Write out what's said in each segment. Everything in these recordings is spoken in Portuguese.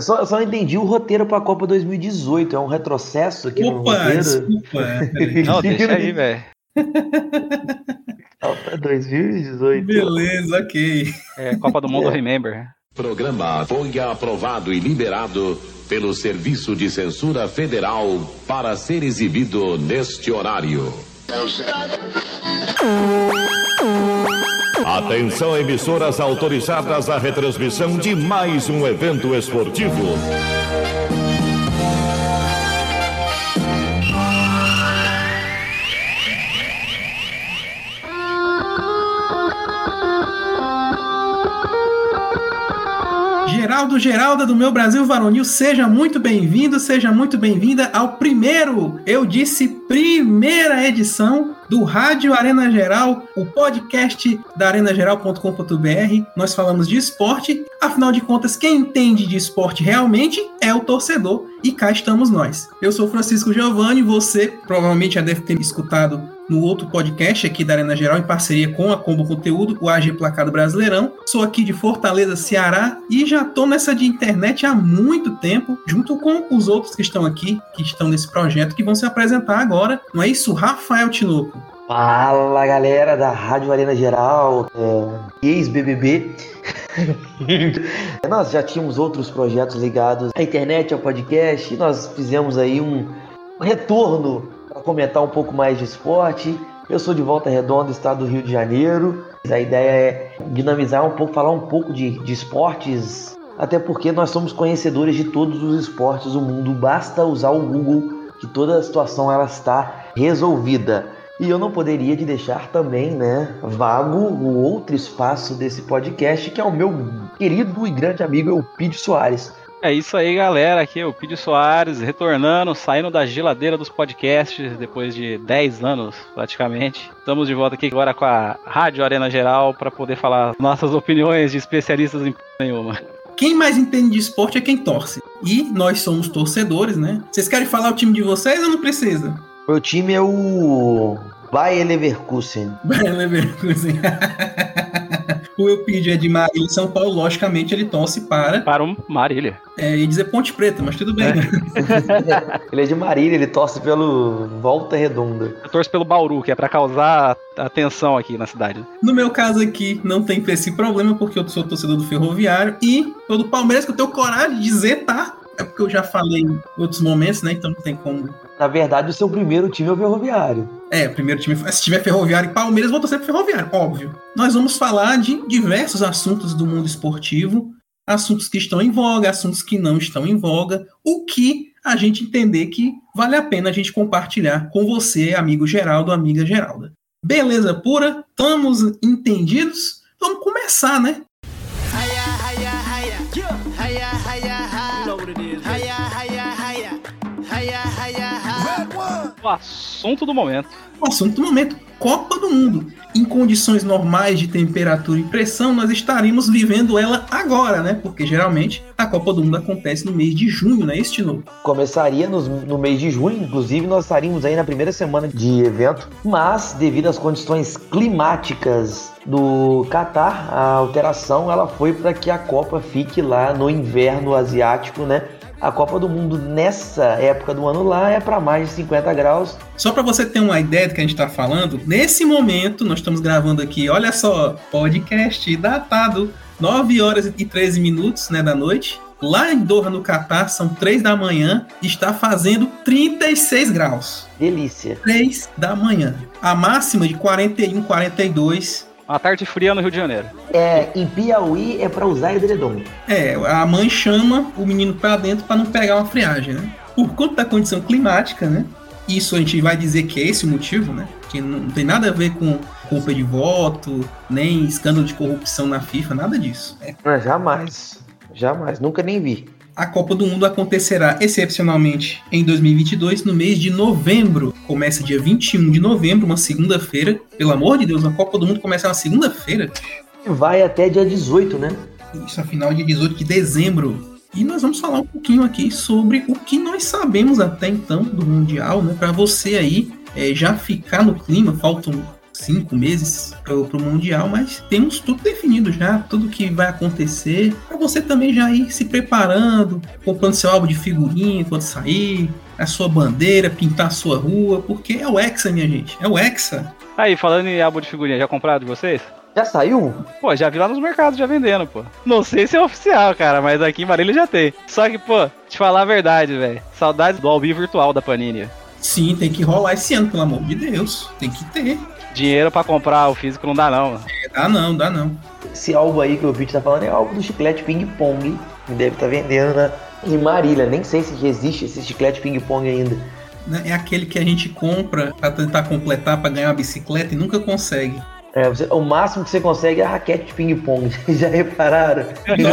Eu só, eu só entendi o roteiro pra Copa 2018. É um retrocesso aqui no Opa, roteiro. desculpa. Não, deixa aí, velho. Copa 2018. Beleza, ok. É Copa do Mundo Remember. Programa foi aprovado e liberado pelo Serviço de Censura Federal para ser exibido neste horário. Atenção, emissoras autorizadas à retransmissão de mais um evento esportivo. Geraldo Geralda do meu Brasil Varonil, seja muito bem-vindo, seja muito bem-vinda ao primeiro, eu disse primeira edição do Rádio Arena Geral, o podcast da arenageral.com.br. Nós falamos de esporte, afinal de contas, quem entende de esporte realmente é o torcedor, e cá estamos nós. Eu sou Francisco Giovanni, você provavelmente já deve ter escutado no outro podcast aqui da Arena Geral, em parceria com a Combo Conteúdo, o AG Placado Brasileirão. Sou aqui de Fortaleza, Ceará, e já tô nessa de internet há muito tempo, junto com os outros que estão aqui, que estão nesse projeto, que vão se apresentar agora. Não é isso, Rafael Tinoco? Fala galera da Rádio Arena Geral, é, ex-BBB. nós já tínhamos outros projetos ligados à internet, ao podcast, e nós fizemos aí um retorno comentar um pouco mais de esporte. Eu sou de Volta Redonda, estado do Rio de Janeiro. A ideia é dinamizar um pouco, falar um pouco de, de esportes, até porque nós somos conhecedores de todos os esportes do mundo. Basta usar o Google que toda a situação ela está resolvida. E eu não poderia de deixar também, né, vago o outro espaço desse podcast, que é o meu querido e grande amigo Eupídio Soares. É isso aí, galera. Aqui é o Pídio Soares, retornando, saindo da geladeira dos podcasts depois de 10 anos, praticamente. Estamos de volta aqui agora com a Rádio Arena Geral para poder falar nossas opiniões de especialistas em p nenhuma. Quem mais entende de esporte é quem torce. E nós somos torcedores, né? Vocês querem falar o time de vocês ou não precisa? Meu time é o Bayer Leverkusen. Bayer Leverkusen. o Eupídio é de Marília, São Paulo. Logicamente, ele torce para. Para o Marília. É, ia dizer Ponte Preta, mas tudo bem. É. né? ele é de Marília, ele torce pelo Volta Redonda. Eu torço pelo Bauru, que é para causar atenção aqui na cidade. No meu caso aqui, não tem esse problema, porque eu sou torcedor do Ferroviário. E eu do Palmeiras, que eu tenho coragem de dizer, tá? É porque eu já falei em outros momentos, né? Então não tem como. Na verdade, o seu primeiro time é o Ferroviário. É, o primeiro time. Se tiver Ferroviário e Palmeiras, vou torcer pro Ferroviário, óbvio. Nós vamos falar de diversos assuntos do mundo esportivo, assuntos que estão em voga, assuntos que não estão em voga, o que a gente entender que vale a pena a gente compartilhar com você, amigo Geraldo, amiga Geralda. Beleza pura? Estamos entendidos? Vamos começar, né? O assunto do momento. O assunto do momento, Copa do Mundo. Em condições normais de temperatura e pressão, nós estaríamos vivendo ela agora, né? Porque geralmente a Copa do Mundo acontece no mês de junho, né? Este novo. Começaria nos- no mês de junho, inclusive nós estaríamos aí na primeira semana de evento, mas devido às condições climáticas do Catar, a alteração ela foi para que a Copa fique lá no inverno asiático, né? A Copa do Mundo nessa época do ano lá é para mais de 50 graus. Só para você ter uma ideia do que a gente está falando, nesse momento nós estamos gravando aqui, olha só, podcast datado, 9 horas e 13 minutos né, da noite. Lá em Doha, no Catar, são 3 da manhã, está fazendo 36 graus. Delícia. 3 da manhã. A máxima de 41, 42. Uma tarde fria no Rio de Janeiro. É, em Piauí é para usar edredom. É, a mãe chama o menino para dentro para não pegar uma friagem, né? Por conta da condição climática, né? Isso a gente vai dizer que é esse o motivo, né? Que não tem nada a ver com culpa de voto, nem escândalo de corrupção na FIFA, nada disso. É, Ah, jamais. Jamais. Nunca nem vi. A Copa do Mundo acontecerá excepcionalmente em 2022, no mês de novembro. Começa dia 21 de novembro, uma segunda-feira. Pelo amor de Deus, a Copa do Mundo começa na segunda-feira. Vai até dia 18, né? Isso, afinal de 18 de dezembro. E nós vamos falar um pouquinho aqui sobre o que nós sabemos até então do Mundial, né? Para você aí é, já ficar no clima, faltam cinco meses para o Mundial, mas temos tudo definido já, tudo que vai acontecer, para você também já ir se preparando, comprando seu álbum de figurinha quando sair, a sua bandeira, pintar a sua rua, porque é o Hexa, minha gente, é o Hexa. Aí, falando em álbum de figurinha, já compraram de vocês? Já saiu? Pô, já vi lá nos mercados já vendendo, pô. Não sei se é oficial, cara, mas aqui em Marília já tem. Só que, pô, te falar a verdade, velho. Saudades do Albi virtual da Panini. Sim, tem que rolar esse ano, pelo amor de Deus. Tem que ter. Dinheiro para comprar o físico não dá, não. Mano. É, dá não, dá não. Esse álbum aí que o vídeo tá falando é álbum do chiclete ping-pong. Que deve estar tá vendendo na, em Marília. Nem sei se existe esse chiclete ping-pong ainda. Né, é aquele que a gente compra para tentar completar para ganhar uma bicicleta e nunca consegue. É, você, o máximo que você consegue é a raquete de ping-pong. Já repararam?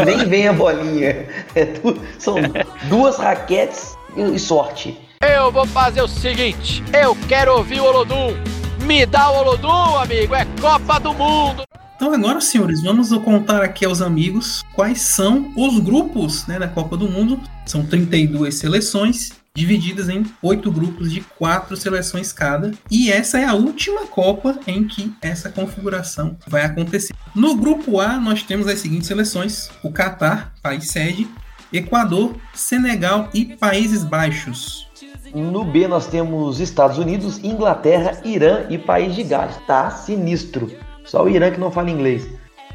Nem vem a bolinha. É tu, são duas raquetes e, e sorte. Eu vou fazer o seguinte: eu quero ouvir o Olodum. Me dá o Olodum, amigo. É Copa do Mundo. Então agora, senhores, vamos contar aqui aos amigos quais são os grupos né, da Copa do Mundo. São 32 seleções divididas em oito grupos de quatro seleções cada. E essa é a última Copa em que essa configuração vai acontecer. No grupo A, nós temos as seguintes seleções: o Catar, país sede, Equador, Senegal e Países Baixos. No B nós temos Estados Unidos, Inglaterra, Irã e País de Gales. Tá sinistro. Só o Irã que não fala inglês.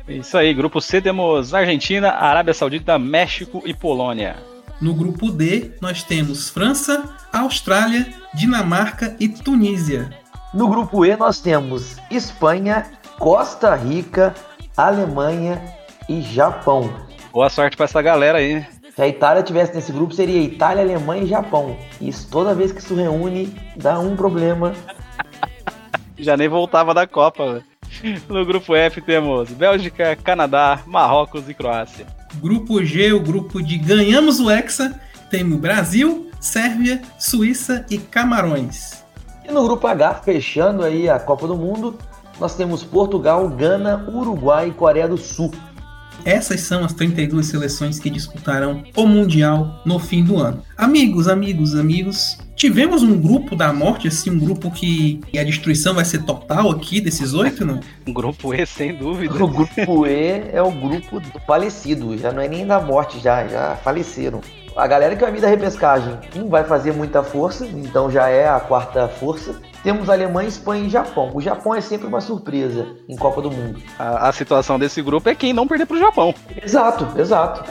Isso aí, grupo C temos Argentina, Arábia Saudita, México e Polônia. No grupo D, nós temos França, Austrália, Dinamarca e Tunísia. No grupo E, nós temos Espanha, Costa Rica, Alemanha e Japão. Boa sorte para essa galera aí. Se a Itália tivesse nesse grupo, seria Itália, Alemanha e Japão. Isso toda vez que isso reúne, dá um problema. Já nem voltava da Copa. No grupo F temos Bélgica, Canadá, Marrocos e Croácia. Grupo G, o grupo de ganhamos o Hexa, temos Brasil, Sérvia, Suíça e Camarões. E no grupo H, fechando aí a Copa do Mundo, nós temos Portugal, Gana, Uruguai e Coreia do Sul. Essas são as 32 seleções que disputarão o Mundial no fim do ano. Amigos, amigos, amigos, tivemos um grupo da morte, assim, um grupo que a destruição vai ser total aqui desses oito, não? Um grupo E, sem dúvida. O grupo E é o grupo do falecido, já não é nem da morte, já, já faleceram. A galera que vai vir da repescagem não vai fazer muita força, então já é a quarta força. Temos Alemanha, Espanha e Japão. O Japão é sempre uma surpresa em Copa do Mundo. A, a situação desse grupo é quem não perder pro Japão. Exato, exato.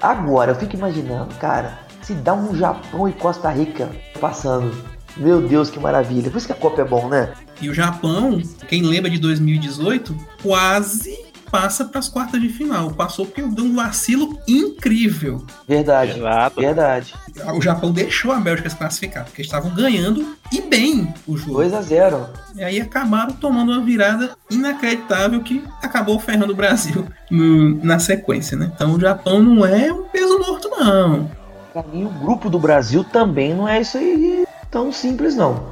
Agora, eu fico imaginando, cara, se dá um Japão e Costa Rica passando. Meu Deus, que maravilha. Por isso que a Copa é bom, né? E o Japão, quem lembra de 2018, quase passa para as quartas de final. Passou porque deu um vacilo incrível. Verdade. Exato. Verdade. O Japão deixou a Bélgica se classificar, porque estavam ganhando e bem o jogo. 2 a 0 E aí acabaram tomando uma virada inacreditável que acabou ferrando o Brasil no, na sequência, né? Então o Japão não é um peso morto, não. Pra mim, o grupo do Brasil também não é isso aí tão simples, não.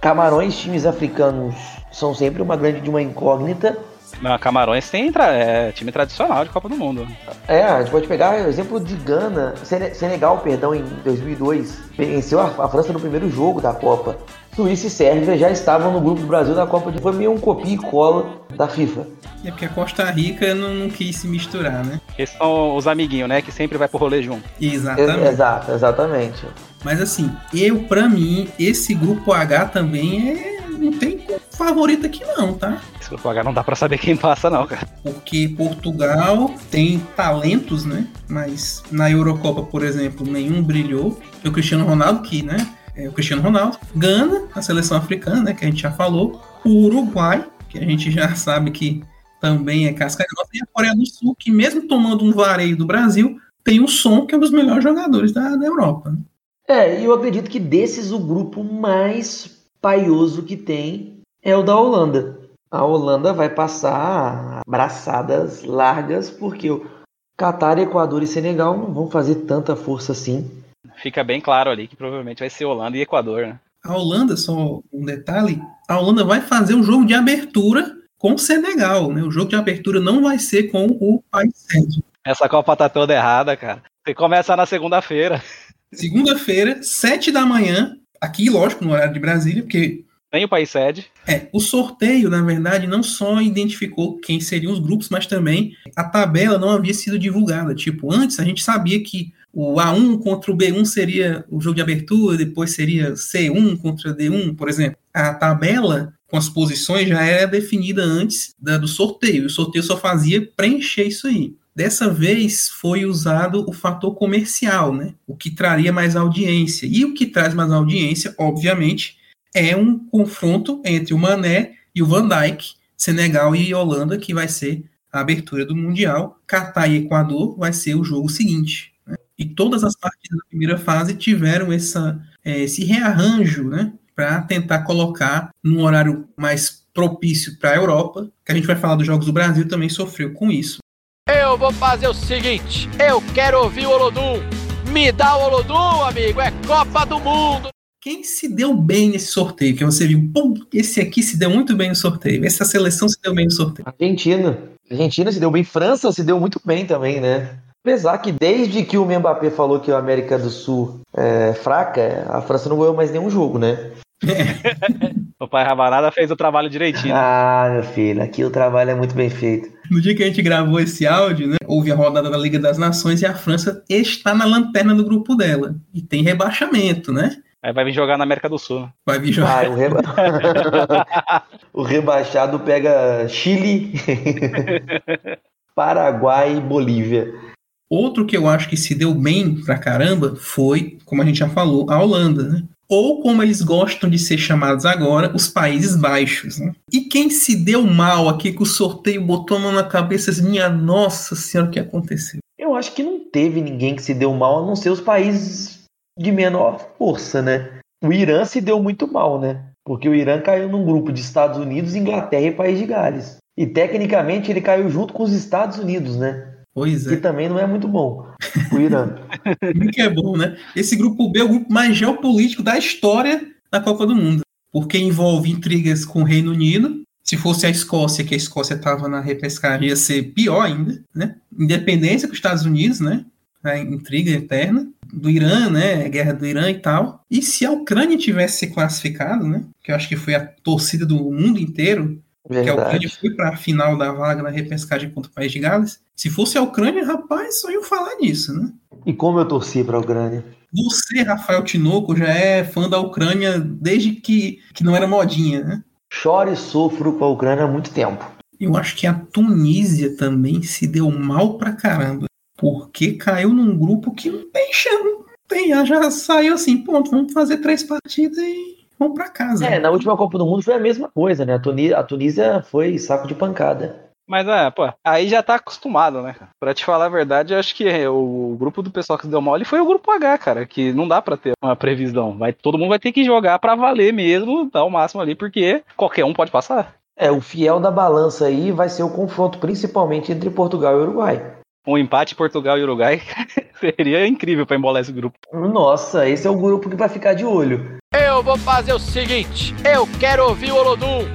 Camarões, times africanos, são sempre uma grande de uma incógnita. Não, Camarões tem é, time tradicional de Copa do Mundo. É, a gente pode pegar o exemplo de Gana, Senegal, perdão, em 2002, venceu a, a França no primeiro jogo da Copa. Suíça e Sérvia já estavam no grupo do Brasil da Copa de Foi meio um copia e cola da FIFA. É porque a Costa Rica não, não quis se misturar, né? Esses são os amiguinhos, né? Que sempre vai pro rolê junto. Exatamente. Exato, exatamente. Mas assim, eu, para mim, esse grupo H também é. Não tem favorito aqui, não, tá? Esse grupo H não dá para saber quem passa, não, cara. Porque Portugal tem talentos, né? Mas na Eurocopa, por exemplo, nenhum brilhou. O Cristiano Ronaldo, que, né? É o Cristiano Ronaldo. Gana, a seleção africana, né? Que a gente já falou. O Uruguai, que a gente já sabe que também é casca grossa. E a Coreia do Sul, que mesmo tomando um vareio do Brasil, tem o Som, que é um dos melhores jogadores da, da Europa. Né? É, e eu acredito que desses o grupo mais paioso que tem é o da Holanda. A Holanda vai passar braçadas largas, porque o Catar, Equador e Senegal não vão fazer tanta força assim. Fica bem claro ali que provavelmente vai ser Holanda e Equador, né? A Holanda, só um detalhe, a Holanda vai fazer um jogo de abertura com o Senegal, né? O jogo de abertura não vai ser com o país sede. Essa Copa tá toda errada, cara. Você começa na segunda-feira. Segunda-feira, sete da manhã, aqui, lógico, no horário de Brasília, porque Tem o país sede. É, o sorteio, na verdade, não só identificou quem seriam os grupos, mas também a tabela não havia sido divulgada. Tipo, antes a gente sabia que o A1 contra o B1 seria o jogo de abertura, depois seria C1 contra D1, por exemplo. A tabela com as posições já era definida antes da, do sorteio. O sorteio só fazia preencher isso aí. Dessa vez foi usado o fator comercial, né? O que traria mais audiência. E o que traz mais audiência, obviamente, é um confronto entre o Mané e o Van Dijk, Senegal e Holanda, que vai ser a abertura do Mundial. Catar e Equador vai ser o jogo seguinte. Né? E todas as partidas da primeira fase tiveram essa, é, esse rearranjo, né? Para tentar colocar num horário mais propício para a Europa, que a gente vai falar dos Jogos do Brasil, também sofreu com isso. Eu vou fazer o seguinte: eu quero ouvir o Olodum. Me dá o Olodum, amigo. É Copa do Mundo. Quem se deu bem nesse sorteio? Que você viu, pum, esse aqui se deu muito bem no sorteio. Essa seleção se deu bem no sorteio. Argentina. Argentina se deu bem. França se deu muito bem também, né? Apesar que desde que o Mbappé falou que a América do Sul é fraca, a França não ganhou mais nenhum jogo, né? o pai Rabanada fez o trabalho direitinho. Ah, meu filho, aqui o trabalho é muito bem feito. No dia que a gente gravou esse áudio, né, houve a rodada da Liga das Nações e a França está na lanterna do grupo dela. E tem rebaixamento, né? Aí vai vir jogar na América do Sul. Vai vir jogar. Ah, o, reba... o rebaixado pega Chile, Paraguai e Bolívia. Outro que eu acho que se deu bem pra caramba foi, como a gente já falou, a Holanda, né? Ou como eles gostam de ser chamados agora, os Países Baixos. Né? E quem se deu mal aqui que o sorteio botou a mão na cabeça, minha nossa senhora, o que aconteceu? Eu acho que não teve ninguém que se deu mal, a não ser os países de menor força, né? O Irã se deu muito mal, né? Porque o Irã caiu num grupo de Estados Unidos, Inglaterra e País de Gales. E tecnicamente ele caiu junto com os Estados Unidos, né? Pois Que é. também não é muito bom. O Irã. que é bom, né? Esse grupo B é o grupo mais geopolítico da história da Copa do Mundo. Porque envolve intrigas com o Reino Unido. Se fosse a Escócia, que a Escócia estava na repescagem, ia ser pior ainda, né? Independência com os Estados Unidos, né? A intriga eterna. Do Irã, né? A guerra do Irã e tal. E se a Ucrânia tivesse se classificado, né? Que eu acho que foi a torcida do mundo inteiro, que a Ucrânia Verdade. foi para a final da vaga na repescagem contra o País de Gales. Se fosse a Ucrânia, rapaz, só iam falar nisso, né? E como eu torci pra Ucrânia. Você, Rafael Tinoco, já é fã da Ucrânia desde que, que não era modinha, né? Choro e sofro com a Ucrânia há muito tempo. Eu acho que a Tunísia também se deu mal pra caramba. Porque caiu num grupo que não tem chão. Não tem, já saiu assim, ponto, vamos fazer três partidas e vamos pra casa. É, na última Copa do Mundo foi a mesma coisa, né? A Tunísia, a Tunísia foi saco de pancada. Mas é, pô, aí já tá acostumado, né? Pra te falar a verdade, eu acho que o grupo do pessoal que se deu mal ele foi o grupo H, cara, que não dá pra ter uma previsão. Vai, todo mundo vai ter que jogar pra valer mesmo, dar o máximo ali, porque qualquer um pode passar. É, o fiel da balança aí vai ser o confronto principalmente entre Portugal e Uruguai. Um empate Portugal e Uruguai seria incrível pra embolar esse grupo. Nossa, esse é o grupo que vai ficar de olho. Eu vou fazer o seguinte: eu quero ouvir o Olodum.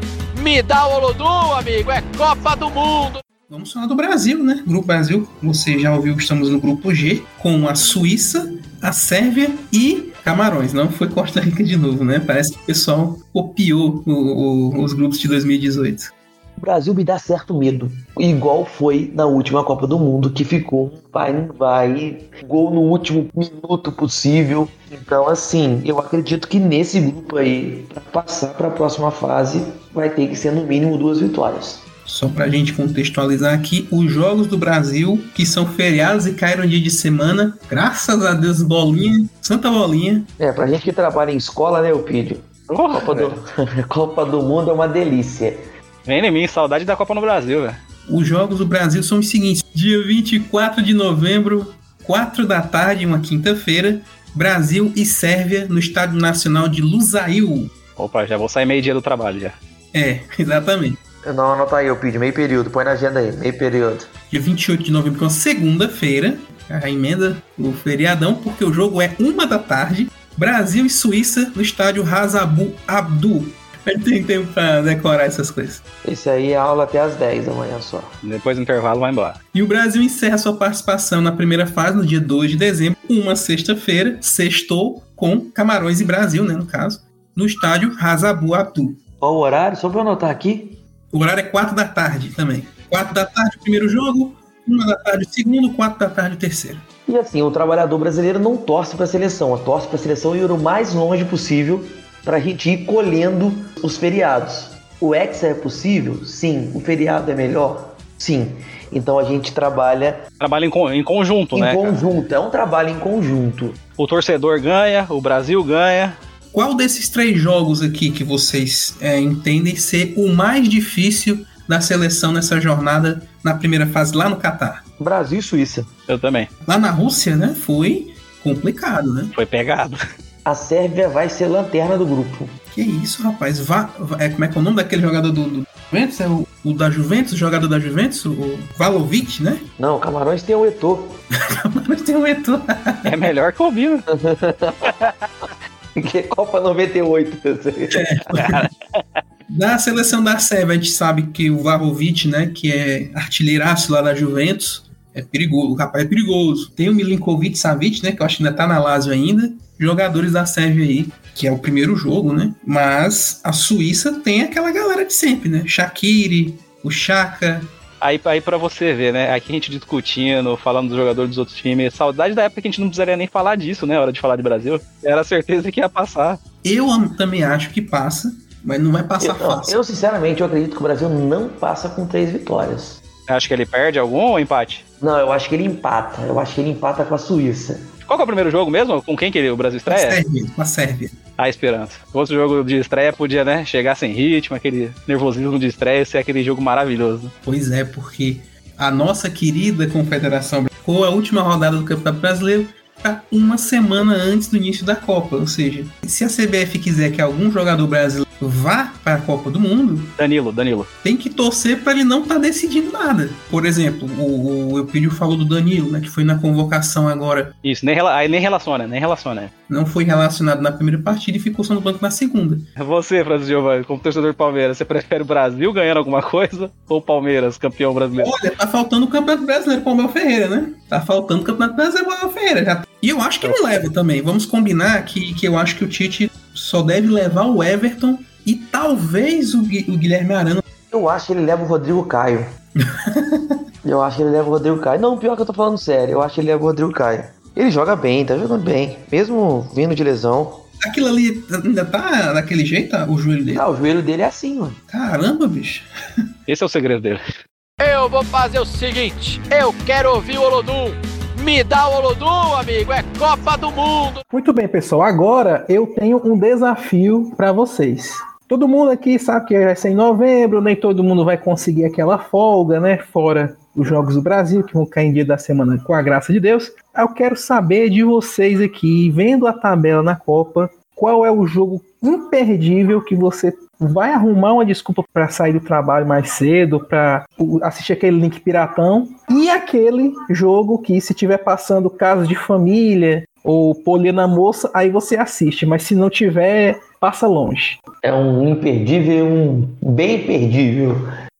Me dá o Olodum, amigo. É Copa do Mundo. Vamos falar do Brasil, né? Grupo Brasil, você já ouviu, estamos no grupo G, com a Suíça, a Sérvia e Camarões. Não foi Costa Rica de novo, né? Parece que o pessoal copiou o- o- os grupos de 2018. O Brasil me dá certo medo. Igual foi na última Copa do Mundo, que ficou um vai, não vai, gol no último minuto possível. Então, assim, eu acredito que nesse grupo aí, para passar para a próxima fase, vai ter que ser no mínimo duas vitórias. Só pra gente contextualizar aqui, os jogos do Brasil, que são feriados e caem no dia de semana, graças a Deus, bolinha, santa bolinha. É, pra gente que trabalha em escola, né, Eupídio? Copa do, Copa do Mundo é uma delícia. Vem em mim, saudade da Copa no Brasil, velho. Os jogos do Brasil são os seguintes: dia 24 de novembro, 4 da tarde, uma quinta-feira, Brasil e Sérvia no Estádio Nacional de Lusail. Opa, já vou sair meio-dia do trabalho já. É, exatamente. Não, anota aí, Eupídio, meio período, põe na agenda aí, meio período. Dia 28 de novembro, que é uma segunda-feira, a emenda o feriadão, porque o jogo é uma da tarde. Brasil e Suíça no estádio Razabu Abdu. A gente tem tempo pra decorar essas coisas. Esse aí é aula até às 10 da manhã só. Depois do intervalo vai embora. E o Brasil encerra sua participação na primeira fase no dia 2 de dezembro, uma sexta-feira, sextou com Camarões e Brasil, né, no caso. no estádio Razabu Atu. Qual o horário? Só pra eu anotar aqui. O horário é 4 da tarde também. 4 da tarde o primeiro jogo, 1 da tarde o segundo, 4 da tarde o terceiro. E assim, o trabalhador brasileiro não torce para a seleção, a torce para a seleção ir o mais longe possível para a gente ir colhendo os feriados. O Hexa é possível? Sim. O feriado é melhor? Sim. Então a gente trabalha Trabalha em, em conjunto, em né? cara? conjunto, é um trabalho em conjunto. O torcedor ganha, o Brasil ganha. Qual desses três jogos aqui que vocês é, entendem ser o mais difícil da seleção nessa jornada na primeira fase lá no Catar? Brasil e Suíça. Eu também. Lá na Rússia, né? Foi complicado, né? Foi pegado. A Sérvia vai ser lanterna do grupo. Que isso, rapaz? Va- va- é, como é que é o nome daquele jogador do, do Juventus? É o, o da Juventus, o jogador da Juventus? O Valovic, né? Não, Camarões tem o Eto'o. Mas tem um Eto'o. É melhor que o Bino. Que é Copa 98. Da seleção da Sérvia, a gente sabe que o Vlahovic, né, que é artilheiraço lá da Juventus, é perigoso, o rapaz é perigoso. Tem o Milinkovic Savic, né, que eu acho que ainda tá na Lazio ainda, jogadores da Sérvia aí, que é o primeiro jogo, né? Mas a Suíça tem aquela galera de sempre, né? Shaqiri, o Chaka, Aí, aí pra você ver, né? Aqui a gente discutindo, falando dos jogadores dos outros times. Saudade da época que a gente não precisaria nem falar disso, né? Hora de falar de Brasil. Era certeza que ia passar. eu am- também acho que passa, mas não vai passar Eu, fácil. eu, sinceramente, eu acredito que o Brasil não passa com três vitórias. Acho que ele perde algum ou empate? Não, eu acho que ele empata. Eu acho que ele empata com a Suíça. Qual que é o primeiro jogo mesmo? Com quem que ele- o Brasil Com a estreia? Sérvia, com a Sérvia. A esperança. Outro jogo de estreia podia, né? Chegar sem ritmo, aquele nervosismo de estreia, ser aquele jogo maravilhoso. Pois é, porque a nossa querida Confederação ficou a última rodada do Campeonato Brasileiro para uma semana antes do início da Copa. Ou seja, se a CBF quiser que algum jogador brasileiro vá para a Copa do Mundo, Danilo, Danilo. tem que torcer para ele não estar decidindo nada. Por exemplo, o, o Eupídio falou do Danilo, né, que foi na convocação agora, Isso, nem, rela- aí nem relaciona, nem relaciona. não foi relacionado na primeira partida e ficou só no banco na segunda. Você, Francisco Giovanni, como torcedor do Palmeiras, você prefere o Brasil ganhando alguma coisa ou o Palmeiras, campeão brasileiro? Olha, tá faltando o Campeonato Brasileiro para o Abel Ferreira, né? Tá faltando o Campeonato Brasileiro para o Abel Ferreira. Já- E eu acho que ele leva também. Vamos combinar que, que eu acho que o Tite só deve levar o Everton e talvez o, Gui- o Guilherme Arana. Eu acho que ele leva o Rodrigo Caio. eu acho que ele leva o Rodrigo Caio. Não, pior que eu tô falando sério. Eu acho que ele leva o Rodrigo Caio. Ele joga bem, tá jogando bem. Mesmo vindo de lesão. Aquilo ali ainda tá daquele jeito, o joelho dele? Ah, o joelho dele é assim, mano. Caramba, bicho. Esse é o segredo dele. Eu vou fazer o seguinte: eu quero ouvir o Olodum. Me dá o Olodum, amigo. É Copa do Mundo. Muito bem, pessoal. Agora eu tenho um desafio para vocês. Todo mundo aqui sabe que vai ser em novembro, nem todo mundo vai conseguir aquela folga, né? Fora os Jogos do Brasil, que vão cair em dia da semana com a graça de Deus. Eu quero saber de vocês aqui, vendo a tabela na Copa, qual é o jogo imperdível que você vai arrumar uma desculpa para sair do trabalho mais cedo, para assistir aquele link piratão, e aquele jogo que se tiver passando casos de família ou polê na moça, aí você assiste, mas se não tiver, passa longe. É um imperdível, um bem imperdível.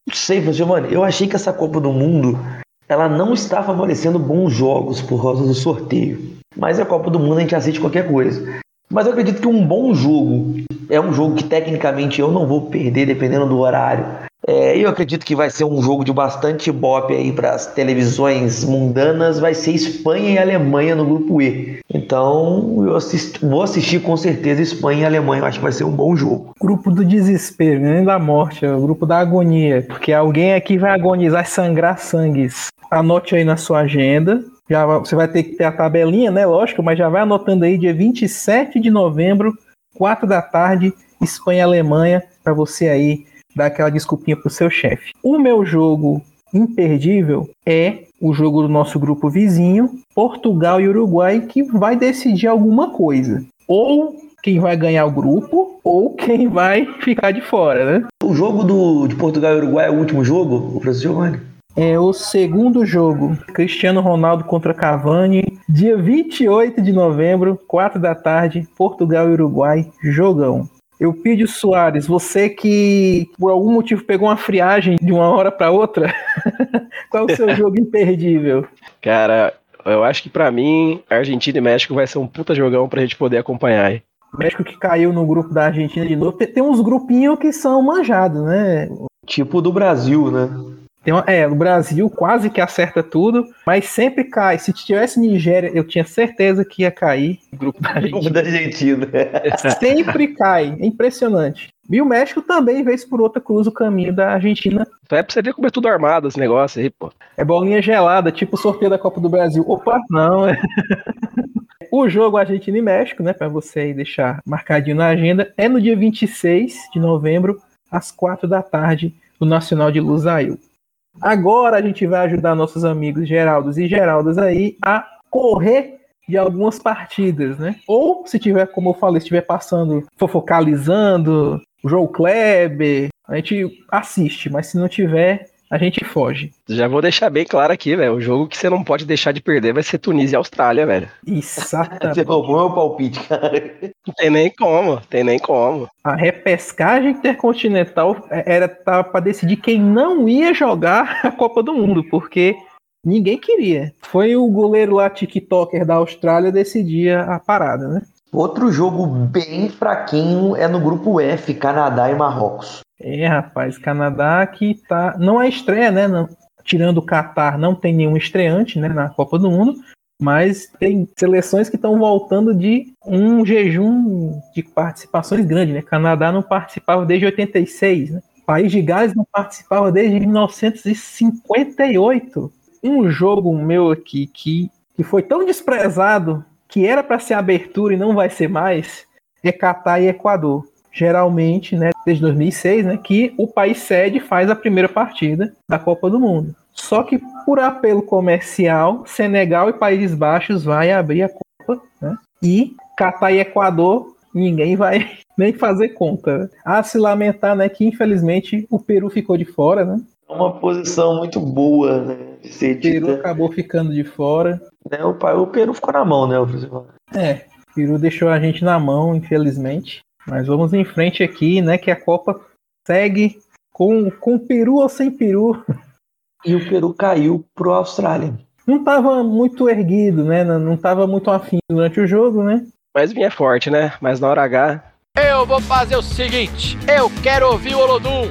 Não sei, Giovanni, eu achei que essa Copa do Mundo ela não está favorecendo bons jogos por causa do sorteio. Mas a Copa do Mundo a gente assiste qualquer coisa. Mas eu acredito que um bom jogo é um jogo que tecnicamente eu não vou perder dependendo do horário. É, eu acredito que vai ser um jogo de bastante bop aí para as televisões mundanas. Vai ser Espanha e Alemanha no grupo E. Então eu assisti- vou assistir com certeza Espanha e Alemanha. Eu acho que vai ser um bom jogo. Grupo do desespero, nem da morte, é o grupo da agonia, porque alguém aqui vai agonizar e sangrar sangues. Anote aí na sua agenda. Já você vai ter que ter a tabelinha, né? Lógico, mas já vai anotando aí dia 27 de novembro, 4 da tarde, Espanha e Alemanha, para você aí dar aquela desculpinha pro seu chefe. O meu jogo imperdível é o jogo do nosso grupo vizinho, Portugal e Uruguai, que vai decidir alguma coisa. Ou quem vai ganhar o grupo, ou quem vai ficar de fora, né? O jogo do, de Portugal e Uruguai é o último jogo, o Francisco Giovanni? É o segundo jogo, Cristiano Ronaldo contra Cavani, dia 28 de novembro, 4 da tarde, Portugal e Uruguai, jogão. Eupídio Soares, você que por algum motivo pegou uma friagem de uma hora para outra, qual é o seu jogo imperdível? Cara, eu acho que pra mim, Argentina e México vai ser um puta jogão pra gente poder acompanhar aí. O México que caiu no grupo da Argentina de novo. Tem, tem uns grupinhos que são manjados, né? Tipo do Brasil, né? Tem uma, é, o Brasil quase que acerta tudo, mas sempre cai. Se tivesse Nigéria, eu tinha certeza que ia cair o grupo da Grupo Argentina. da Argentina. sempre cai. É impressionante. E o México também, vez por outra, cruza o caminho da Argentina. É pra você ver como é tudo armado esse negócio aí, pô. É bolinha gelada, tipo o sorteio da Copa do Brasil. Opa, não, é. O jogo Argentina e México, né, para você aí deixar marcadinho na agenda, é no dia 26 de novembro, às 4 da tarde, no Nacional de Lusail. Agora a gente vai ajudar nossos amigos Geraldos e Geraldas aí a correr de algumas partidas, né? Ou se tiver, como eu falei, estiver passando, fofocalizando, João Kleber, a gente assiste, mas se não tiver, a gente foge. Já vou deixar bem claro aqui, velho. O jogo que você não pode deixar de perder vai ser Tunísia e Austrália, velho. Você Exatamente. roubou meu palpite, cara. Não tem nem como, tem nem como. A repescagem intercontinental era para decidir quem não ia jogar a Copa do Mundo, porque ninguém queria. Foi o goleiro lá TikToker da Austrália decidir a parada, né? Outro jogo bem fraquinho é no grupo F, Canadá e Marrocos. É, rapaz, Canadá que tá. Não é estreia, né? Não- tirando o Catar, não tem nenhum estreante né, na Copa do Mundo, mas tem seleções que estão voltando de um jejum de participações grande, né? Canadá não participava desde 86, né? País de Gales não participava desde 1958. Um jogo meu aqui que, que foi tão desprezado que era para ser abertura e não vai ser mais é Catar e Equador geralmente, né, desde 2006, né, que o país sede faz a primeira partida da Copa do Mundo. Só que por apelo comercial, Senegal e Países Baixos vai abrir a Copa, né? E Catar e Equador, ninguém vai nem fazer conta. A se lamentar, né, que infelizmente o Peru ficou de fora, né? É uma posição muito boa, né? De ser O Peru dita. acabou ficando de fora. Né? O, o Peru ficou na mão, né? É, o Peru deixou a gente na mão, infelizmente. Mas vamos em frente aqui, né, que a Copa segue com, com Peru ou sem Peru. E o Peru caiu pro Austrália. não estava muito erguido, né? Não estava muito afim durante o jogo, né? Mas vinha forte, né? Mas na hora H, Eu vou fazer o seguinte: eu quero ouvir o Olodum.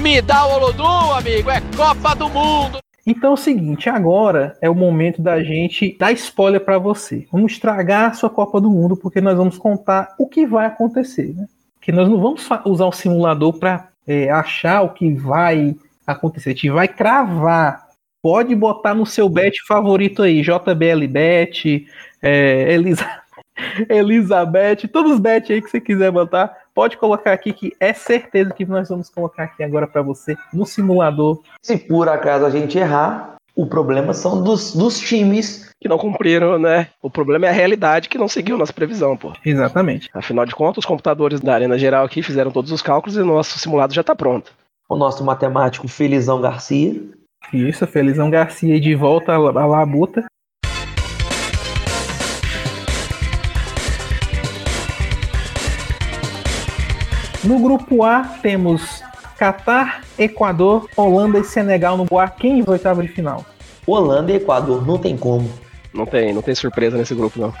Me dá o Olodum, amigo. É Copa do Mundo. Então é o seguinte, agora é o momento da gente dar spoiler para você. Vamos estragar a sua Copa do Mundo porque nós vamos contar o que vai acontecer, né? Que nós não vamos usar o simulador para achar o que vai acontecer. A gente vai cravar. Pode botar no seu bet favorito aí, JBL Bet, é, Elisa, Elizabeth, todos os bets aí que você quiser botar, pode colocar aqui que é certeza que nós vamos colocar aqui agora para você no simulador Se por acaso a gente errar, o problema são dos, dos times. que não cumpriram, né? O problema é a realidade que não seguiu nossa previsão, pô. Exatamente. Afinal de contas, os computadores da Arena Geral aqui fizeram todos os cálculos e o nosso simulado já tá pronto. O nosso matemático Felizão Garcia. Isso, Felizão Garcia de volta à à labuta. No grupo A temos Catar, Equador, Holanda e Senegal no A. Quem vai oitava de final? Holanda e Equador, não tem como. Não tem, não tem surpresa nesse grupo, não.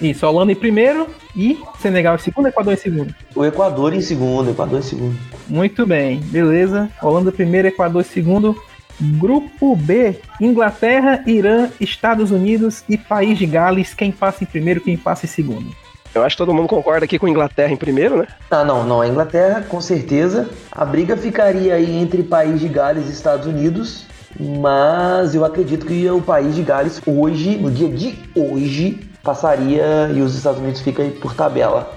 Isso, Holanda em primeiro e Senegal em segundo, Equador em segundo. O Equador em segundo, Equador em segundo. Muito bem, beleza. Holanda primeiro, Equador segundo. Grupo B, Inglaterra, Irã, Estados Unidos e País de Gales. Quem passa em primeiro, quem passa em segundo. Eu acho que todo mundo concorda aqui com a Inglaterra em primeiro, né? Ah, não, não. A Inglaterra, com certeza. A briga ficaria aí entre País de Gales e Estados Unidos. Mas eu acredito que o País de Gales hoje, no dia de hoje, passaria e os Estados Unidos ficam aí por tabela.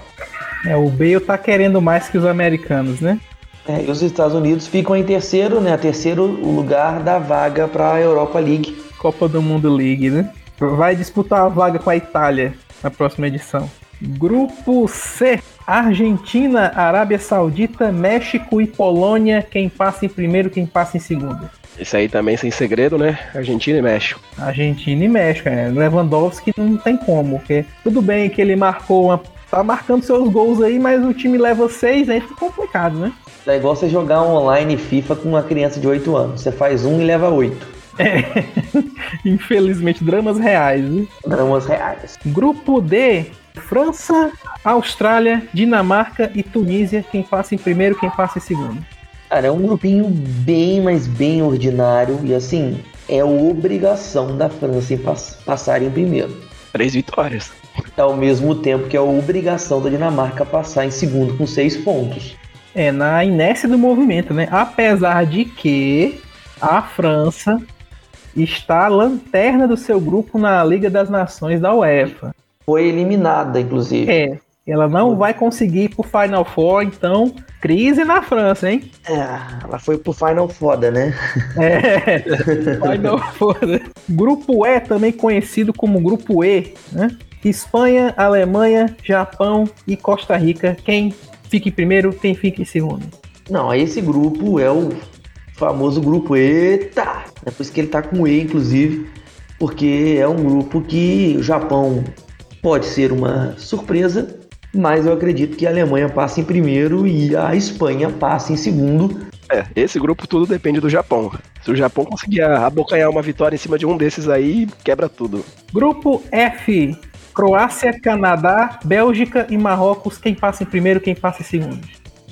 É, o Bale tá querendo mais que os americanos, né? É, e os Estados Unidos ficam em terceiro, né? Terceiro lugar da vaga para a Europa League. Copa do Mundo League, né? Vai disputar a vaga com a Itália na próxima edição. Grupo C, Argentina, Arábia Saudita, México e Polônia. Quem passa em primeiro, quem passa em segundo. Esse aí também sem segredo, né? Argentina e México. Argentina e México, é. Lewandowski não tem como, porque tudo bem que ele marcou uma. Tá marcando seus gols aí, mas o time leva seis, aí fica complicado, né? É igual você jogar online FIFA com uma criança de 8 anos. Você faz um e leva 8. Infelizmente, dramas reais, né? Dramas reais. Grupo D, França, Austrália, Dinamarca e Tunísia. Quem passa em primeiro, quem passa em segundo. Cara, é um grupinho bem, mas bem ordinário. E assim, é obrigação da França em pass passar em primeiro. Três vitórias. Ao mesmo tempo que é obrigação da Dinamarca passar em segundo com seis pontos. É, na inércia do movimento, né? Apesar de que a França está lanterna do seu grupo na Liga das Nações da UEFA. Foi eliminada, inclusive. É, ela não vai conseguir ir pro Final Four, então crise na França, hein? É, ela foi pro Final Foda, né? É, Final Foda. Grupo E, também conhecido como Grupo E, né? Espanha, Alemanha, Japão e Costa Rica. Quem fica em primeiro, quem fica em segundo? Não, esse grupo é o famoso grupo ETA. É por isso que ele tá com E, inclusive, porque é um grupo que o Japão pode ser uma surpresa, mas eu acredito que a Alemanha passe em primeiro e a Espanha passe em segundo. É, esse grupo tudo depende do Japão. Se o Japão conseguir abocanhar uma vitória em cima de um desses aí, quebra tudo. Grupo F. Croácia, Canadá, Bélgica e Marrocos. Quem passa em primeiro, quem passa em segundo?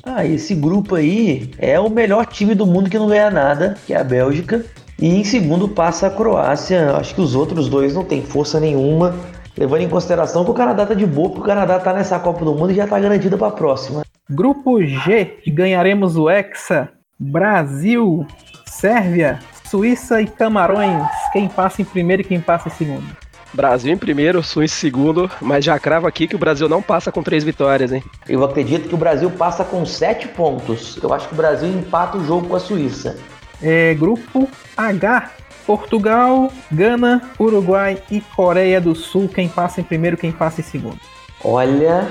Ah, esse grupo aí é o melhor time do mundo que não ganha nada, que é a Bélgica. E em segundo passa a Croácia. Acho que os outros dois não tem força nenhuma. Levando em consideração que o Canadá tá de boa, porque o Canadá tá nessa Copa do Mundo e já tá garantido para a próxima. Grupo G, ganharemos o Hexa, Brasil, Sérvia, Suíça e Camarões. Quem passa em primeiro e quem passa em segundo? Brasil em primeiro, Suíça em segundo, mas já cravo aqui que o Brasil não passa com três vitórias, hein? Eu acredito que o Brasil passa com sete pontos. Eu acho que o Brasil empata o jogo com a Suíça. É, grupo H, Portugal, Gana, Uruguai e Coreia do Sul. Quem passa em primeiro, quem passa em segundo? Olha,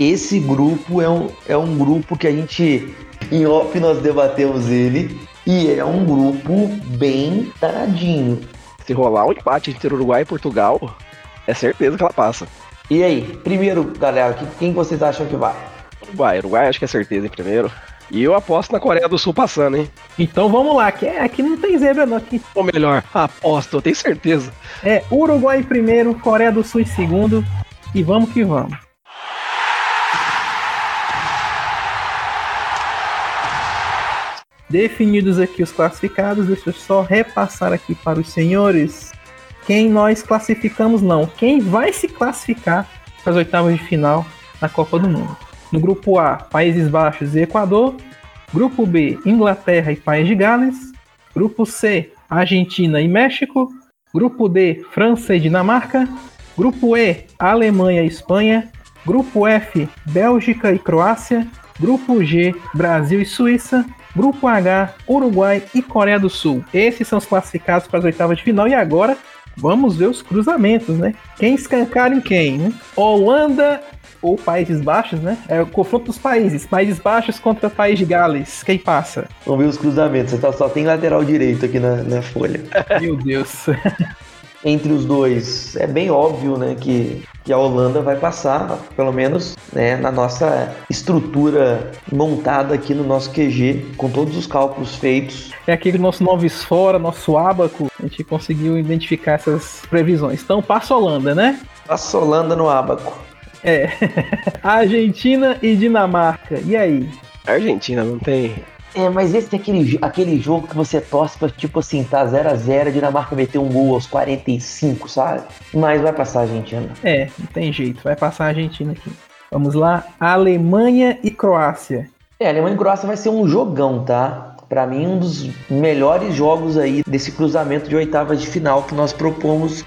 esse grupo é um, é um grupo que a gente, em off, nós debatemos ele. E é um grupo bem taradinho. Se rolar um empate entre Uruguai e Portugal, é certeza que ela passa. E aí, primeiro, galera, quem vocês acham que vai? Uruguai, Uruguai acho que é certeza em primeiro. E eu aposto na Coreia do Sul passando, hein? Então vamos lá, que é, aqui não tem zebra não. Aqui. Ou melhor, aposto, eu tenho certeza. É Uruguai em primeiro, Coreia do Sul em segundo. E vamos que vamos. Definidos aqui os classificados, deixa eu só repassar aqui para os senhores quem nós classificamos não, quem vai se classificar para as oitavas de final na Copa do Mundo. No grupo A, Países Baixos e Equador. Grupo B, Inglaterra e País de Gales. Grupo C, Argentina e México. Grupo D, França e Dinamarca. Grupo E, Alemanha e Espanha. Grupo F, Bélgica e Croácia. Grupo G, Brasil e Suíça. Grupo H, Uruguai e Coreia do Sul. Esses são os classificados para as oitavas de final. E agora vamos ver os cruzamentos, né? Quem escancar em quem? Né? Holanda ou Países Baixos, né? É o confronto dos países. Países Baixos contra País de Gales. Quem passa? Vamos ver os cruzamentos. Você tá, só tem lateral direito aqui na, na folha. Meu Deus. Entre os dois, é bem óbvio, né, que, que a Holanda vai passar, pelo menos, né, na nossa estrutura montada aqui no nosso QG, com todos os cálculos feitos. É aquele nosso Novis Fora, nosso Abaco, a gente conseguiu identificar essas previsões. Então, passa a Holanda, né? Passa a Holanda no Abaco. É. Argentina e Dinamarca. E aí? Argentina não tem. É, mas esse é aquele, aquele jogo que você torce pra, tipo assim, tá 0x0, a Dinamarca meter um gol aos 45, sabe? Mas vai passar a Argentina. É, não tem jeito, vai passar a Argentina aqui. Vamos lá, Alemanha e Croácia. É, Alemanha e Croácia vai ser um jogão, tá? Para mim, um dos melhores jogos aí desse cruzamento de oitavas de final que nós propomos.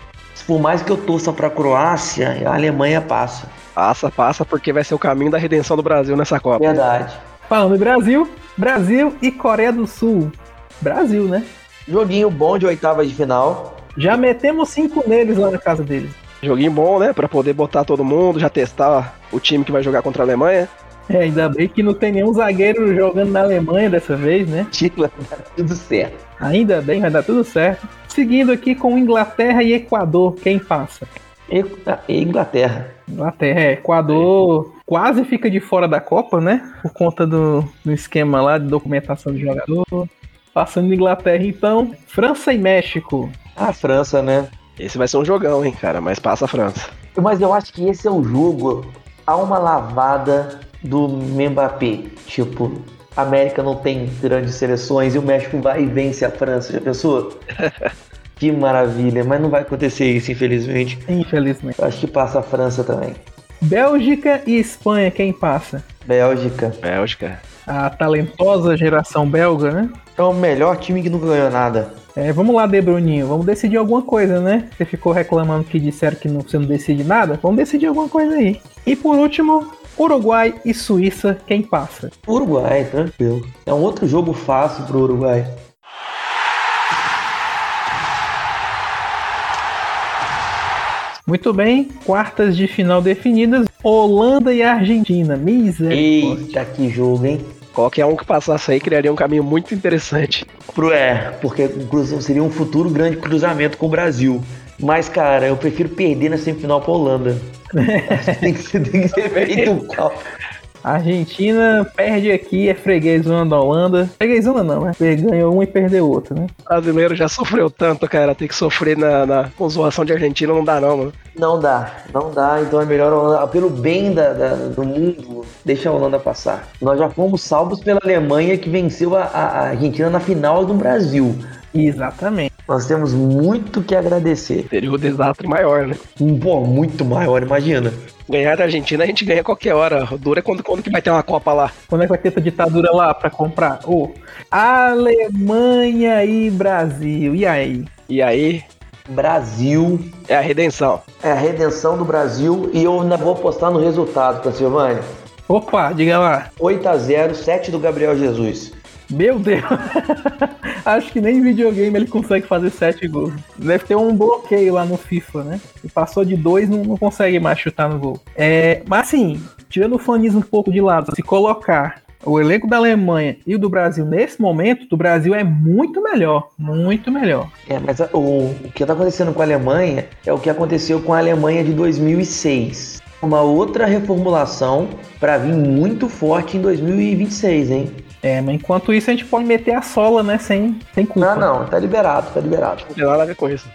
Por mais que eu torça pra Croácia, a Alemanha passa. Passa, passa, porque vai ser o caminho da redenção do Brasil nessa Copa. Verdade. Falando em Brasil, Brasil e Coreia do Sul. Brasil, né? Joguinho bom de oitavas de final. Já metemos cinco neles lá na casa deles. Joguinho bom, né? Pra poder botar todo mundo, já testar o time que vai jogar contra a Alemanha. É, ainda bem que não tem nenhum zagueiro jogando na Alemanha dessa vez, né? Vai dar tudo certo. Ainda bem, vai dar tudo certo. Seguindo aqui com Inglaterra e Equador, quem passa? E, e Inglaterra. Inglaterra, é. Equador quase fica de fora da Copa, né? Por conta do, do esquema lá de documentação de jogador. Passando de Inglaterra, então. França e México. A França, né? Esse vai ser um jogão, hein, cara, mas passa a França. Mas eu acho que esse é o jogo a uma lavada do Mbappé. Tipo, a América não tem grandes seleções e o México vai e vence a França. Já pensou? que maravilha, mas não vai acontecer isso, infelizmente. Infelizmente. Eu acho que passa a França também. Bélgica e Espanha, quem passa? Bélgica. Bélgica. A talentosa geração belga, né? É o melhor time que nunca ganhou nada. É, vamos lá, De Bruninho, vamos decidir alguma coisa, né? Você ficou reclamando que disseram que não, você não decide nada? Vamos decidir alguma coisa aí. E por último, Uruguai e Suíça, quem passa? Uruguai, tranquilo. É um outro jogo fácil pro Uruguai. Muito bem, quartas de final definidas, Holanda e Argentina. Misericórdia. Eita, que jogo, hein? Qualquer um que passasse aí criaria um caminho muito interessante. Pro é, porque seria um futuro grande cruzamento com o Brasil. Mas, cara, eu prefiro perder na semifinal pra Holanda. tem, que ser, tem que ser feito um cal. A Argentina perde aqui, é freguesona da Holanda. Freguesona não, né? Ganhou um e perdeu outro, né? O brasileiro já sofreu tanto, cara. Tem que sofrer na, na zoação de Argentina não dá, não, mano. Não dá, não dá. Então é melhor a Holanda, pelo bem da, da- do mundo, deixa a Holanda passar. Nós já fomos salvos pela Alemanha que venceu a, a- a Argentina na final do Brasil. Exatamente. Nós temos muito que agradecer. Seria o desastre maior, né? Um pô, muito maior, imagina. Ganhar da Argentina a gente ganha qualquer hora. O duro é quando, quando que vai ter uma Copa lá. Quando é que vai ter essa ditadura lá pra comprar? Ô, Alemanha e Brasil. E aí? E aí Brasil é a redenção. é a redenção do Brasil e eu ainda vou apostar no resultado, Silvânia. Opa, diga lá. 8 a 0 7 do Gabriel Jesus. Meu Deus. Acho que nem em videogame ele consegue fazer 7 gols. Deve ter um bloqueio lá no FIFA, né? Passou de 2, não, não consegue mais chutar no gol. É, mas assim, tirando o fanismo um pouco de lado, se colocar o elenco da Alemanha e o do Brasil nesse momento, do Brasil é muito melhor. Muito melhor. É, mas o, o que está acontecendo com a Alemanha é o que aconteceu com a Alemanha de 2006. Uma outra reformulação para vir muito forte em 2026, hein? É, mas enquanto isso a gente pode meter a sola, né? Sem, sem culpa. Não, não, tá liberado, tá liberado. Não tem nada a ver com isso.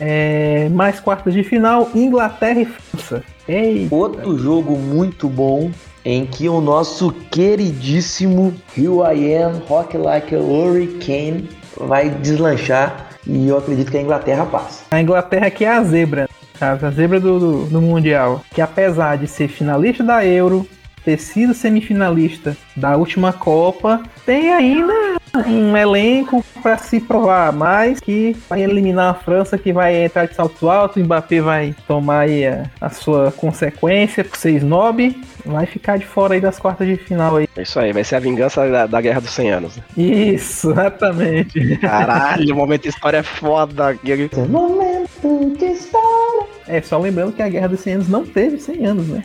É, mais quartas de final, Inglaterra e França. Ei, Outro jogo muito bom em que o nosso queridíssimo Here I Am Rock Like a Hurricane vai deslanchar e eu acredito que a Inglaterra passa. a Inglaterra que é a zebra? A zebra do, do, do Mundial. Que apesar de ser finalista da Euro, ter sido semifinalista da última Copa, tem ainda um elenco para se provar, mas que vai eliminar a França, que vai entrar de salto alto, o Mbappé vai tomar aí a, a sua consequência por ser snob, vai ficar de fora aí das quartas de final aí. É isso aí, vai ser a vingança da, da Guerra dos 100 Anos. né? Isso, exatamente. Caralho, o momento de história é foda. Momento de história. É, só lembrando que a Guerra dos 100 Anos não teve 100 anos, né?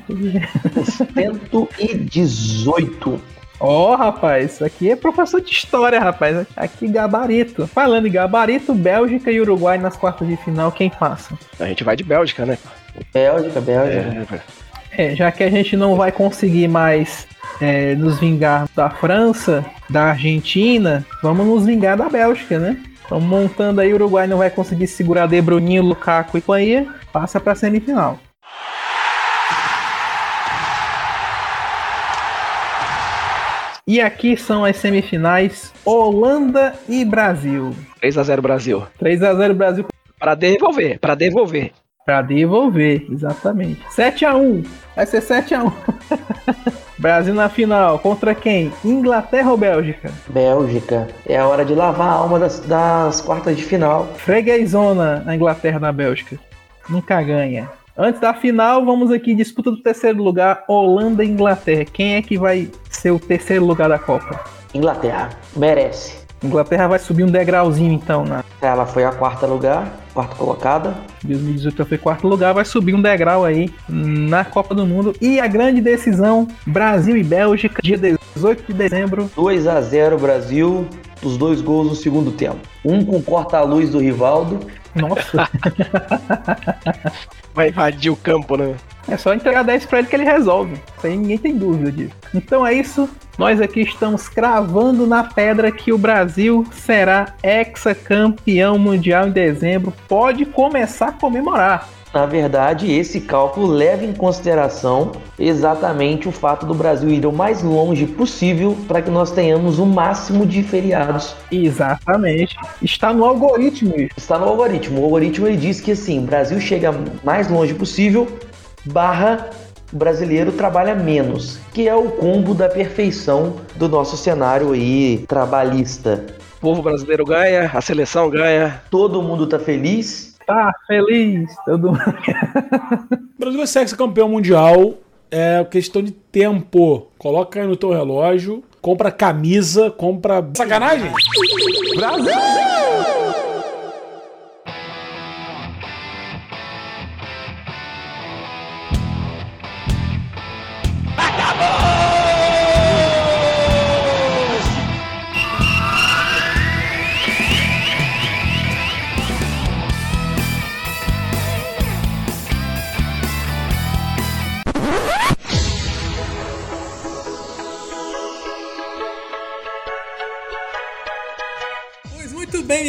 118. Ó, rapaz, isso aqui é professor de história, rapaz. Aqui gabarito. Falando em gabarito, Bélgica e Uruguai nas quartas de final, quem passa? A gente vai de Bélgica, né? Bélgica, Bélgica. É. É, já que a gente não vai conseguir mais é, nos vingar da França, da Argentina, vamos nos vingar da Bélgica, né? Estamos montando aí, o Uruguai não vai conseguir segurar De Bruninho, Lukaku e companhia, passa pra semifinal. E aqui são as semifinais Holanda e Brasil. 3x0 Brasil. 3 a 0 Brasil Pra devolver, pra devolver. Pra devolver, exatamente. 7x1. Vai ser 7x1. Brasil na final. Contra quem? Inglaterra ou Bélgica? Bélgica. É a hora de lavar a alma das, das quartas de final. Freguesona na Inglaterra na Bélgica. Nunca ganha. Antes da final, vamos aqui. Disputa do terceiro lugar: Holanda e Inglaterra. Quem é que vai ser o terceiro lugar da Copa? Inglaterra. Merece. Inglaterra vai subir um degrauzinho então na Ela foi a quarta lugar, quarta colocada. 2018 foi quarto lugar, vai subir um degrau aí na Copa do Mundo. E a grande decisão: Brasil e Bélgica, dia 18 de dezembro. 2 a 0 Brasil. Os dois gols no segundo tempo. Um com corta-luz do Rivaldo. Nossa, Vai invadir o campo, né? É só entregar 10 pra ele que ele resolve. Isso aí ninguém tem dúvida disso. Então é isso. Nós aqui estamos cravando na pedra que o Brasil será ex-campeão mundial em dezembro. Pode começar a comemorar. Na verdade, esse cálculo leva em consideração exatamente o fato do Brasil ir o mais longe possível para que nós tenhamos o máximo de feriados. Exatamente. Está no algoritmo. Está no algoritmo. O algoritmo ele diz que assim, o Brasil chega mais longe possível, barra o brasileiro trabalha menos, que é o combo da perfeição do nosso cenário aí trabalhista. O povo brasileiro ganha, a seleção ganha. Todo mundo tá feliz, Tá feliz. Todo mundo. O Brasil é sexo campeão mundial. É questão de tempo. Coloca aí no teu relógio. Compra camisa, compra. Sacanagem? Pois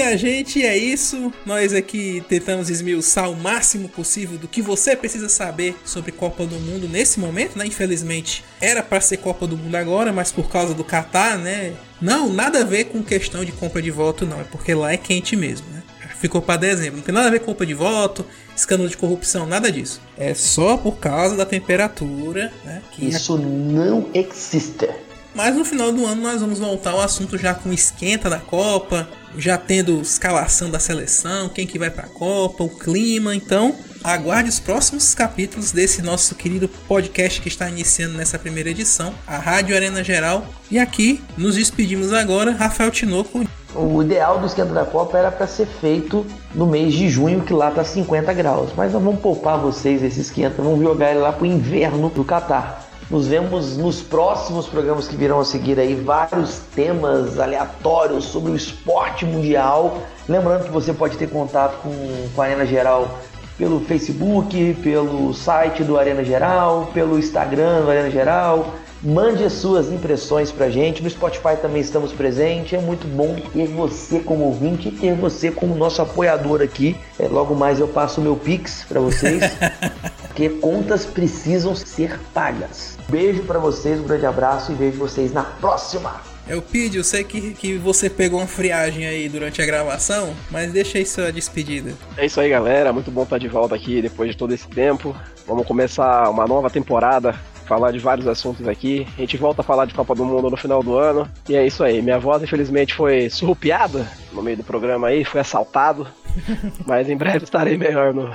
minha gente, é isso. Nós aqui tentamos esmiuçar o máximo possível do que você precisa saber sobre Copa do Mundo nesse momento, né? Infelizmente, era para ser Copa do Mundo agora, mas por causa do Catar, né? Não, nada a ver com questão de compra de voto, não. É porque lá é quente mesmo, né? Ficou para dezembro. Não tem nada a ver com compra de voto, escândalo de corrupção, nada disso. É só por causa da temperatura, né? Que isso não existe. mas no final do ano nós vamos voltar ao assunto já com esquenta da Copa, já tendo escalação da seleção, quem que vai pra Copa, o clima. Então, aguarde os próximos capítulos desse nosso querido podcast que está iniciando nessa primeira edição, a Rádio Arena Geral. E aqui nos despedimos agora, Rafael Tinoco. O ideal do esquenta da Copa era para ser feito no mês de junho, que lá tá 50 graus. Mas nós vamos poupar vocês esse esquenta, vamos jogar ele lá pro inverno do Catar. Nos vemos nos próximos programas que virão a seguir aí, vários temas aleatórios sobre o esporte mundial. Lembrando que você pode ter contato com, com a Arena Geral pelo Facebook, pelo site do Arena Geral, pelo Instagram do Arena Geral. Mande as suas impressões pra gente. No Spotify também estamos presentes. É muito bom ter você como ouvinte e ter você como nosso apoiador aqui. É, logo mais eu passo o meu Pix pra vocês. porque contas precisam ser pagas. Beijo pra vocês, um grande abraço e vejo vocês na próxima. Eu pedi, eu sei que, que você pegou uma friagem aí durante a gravação, mas deixa aí sua despedida. É isso aí, galera. Muito bom estar de volta aqui depois de todo esse tempo. Vamos começar uma nova temporada. Falar de vários assuntos aqui. A gente volta a falar de Copa do Mundo no final do ano. E é isso aí. Minha voz, infelizmente, foi surrupiada no meio do programa aí, foi assaltado. Mas em breve estarei melhor no...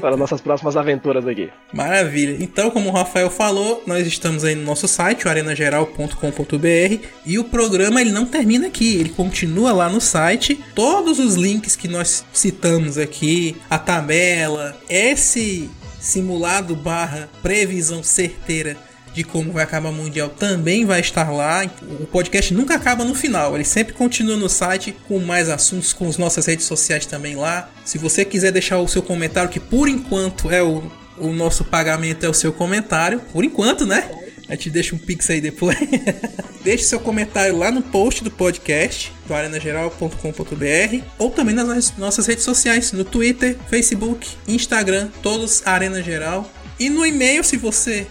Para nossas próximas aventuras aqui. Maravilha. Então, como o Rafael falou, nós estamos aí no nosso site, o arenageral.com.br, e o programa ele não termina aqui, ele continua lá no site. Todos os links que nós citamos aqui, a tabela, esse simulado barra previsão certeira de como vai acabar o Mundial também vai estar lá. O podcast nunca acaba no final, ele sempre continua no site com mais assuntos, com as nossas redes sociais também lá. Se você quiser deixar o seu comentário, que por enquanto é o, o nosso pagamento, é o seu comentário, por enquanto, né? A gente deixa um pix aí depois. Deixe seu comentário lá no post do podcast, do arenageral.com.br, ou também nas nossas redes sociais, no Twitter, Facebook, Instagram, todos Arena Geral. E no e-mail, se você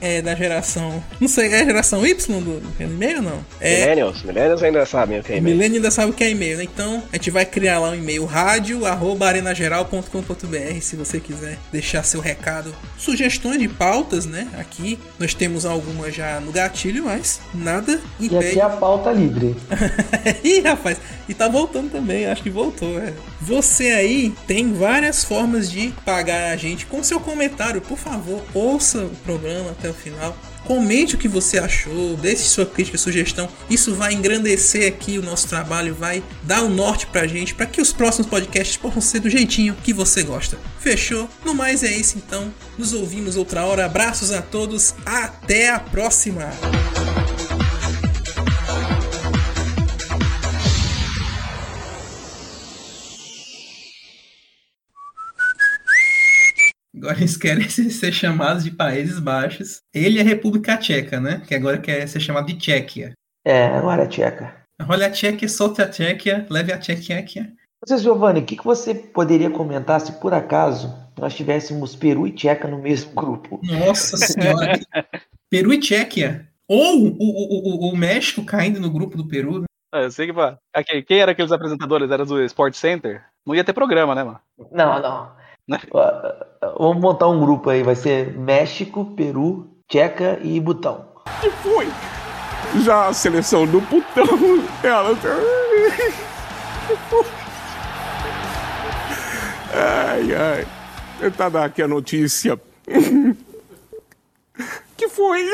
é da geração. Não sei, é a geração Y do, do e-mail ou não? É, Millennials. Millennials ainda sabem o que é e-mail. Milênio ainda sabe o que é e-mail, né? Então a gente vai criar lá um e-mail rádio.arenageral.com.br se você quiser deixar seu recado, sugestões de pautas, né? Aqui nós temos algumas já no gatilho, mas nada E impede. aqui é a pauta livre. Ih, rapaz, e tá voltando também, acho que voltou, é. Você aí tem várias formas de pagar a gente com seu comentário, por favor, ouça o programa até o final. Comente o que você achou, deixe sua crítica, sugestão. Isso vai engrandecer aqui o nosso trabalho, vai dar o norte pra gente, para que os próximos podcasts possam ser do jeitinho que você gosta. Fechou? No mais é isso então. Nos ouvimos outra hora. Abraços a todos. Até a próxima. Eles querem ser chamados de Países Baixos. Ele é República Tcheca, né? Que agora quer ser chamado de Tchequia. É, agora é tcheca. Olha a Tchequia, solte a Tchequia, leve a Tchequia. Você, Giovanni, o que, que você poderia comentar se por acaso nós tivéssemos Peru e Tcheca no mesmo grupo. Nossa senhora. Peru e Tchequia. Ou o, o, o, o México caindo no grupo do Peru. né? É, eu sei que, pá, aqui, quem era aqueles apresentadores? Era do Sport Center? Não ia ter programa, né, mano? Não, não. Né? Vamos montar um grupo aí, vai ser México, Peru, Tcheca e Butão. que foi? Já a seleção do putão, ela. Ai, ai. Tentar dar aqui a notícia. Que foi?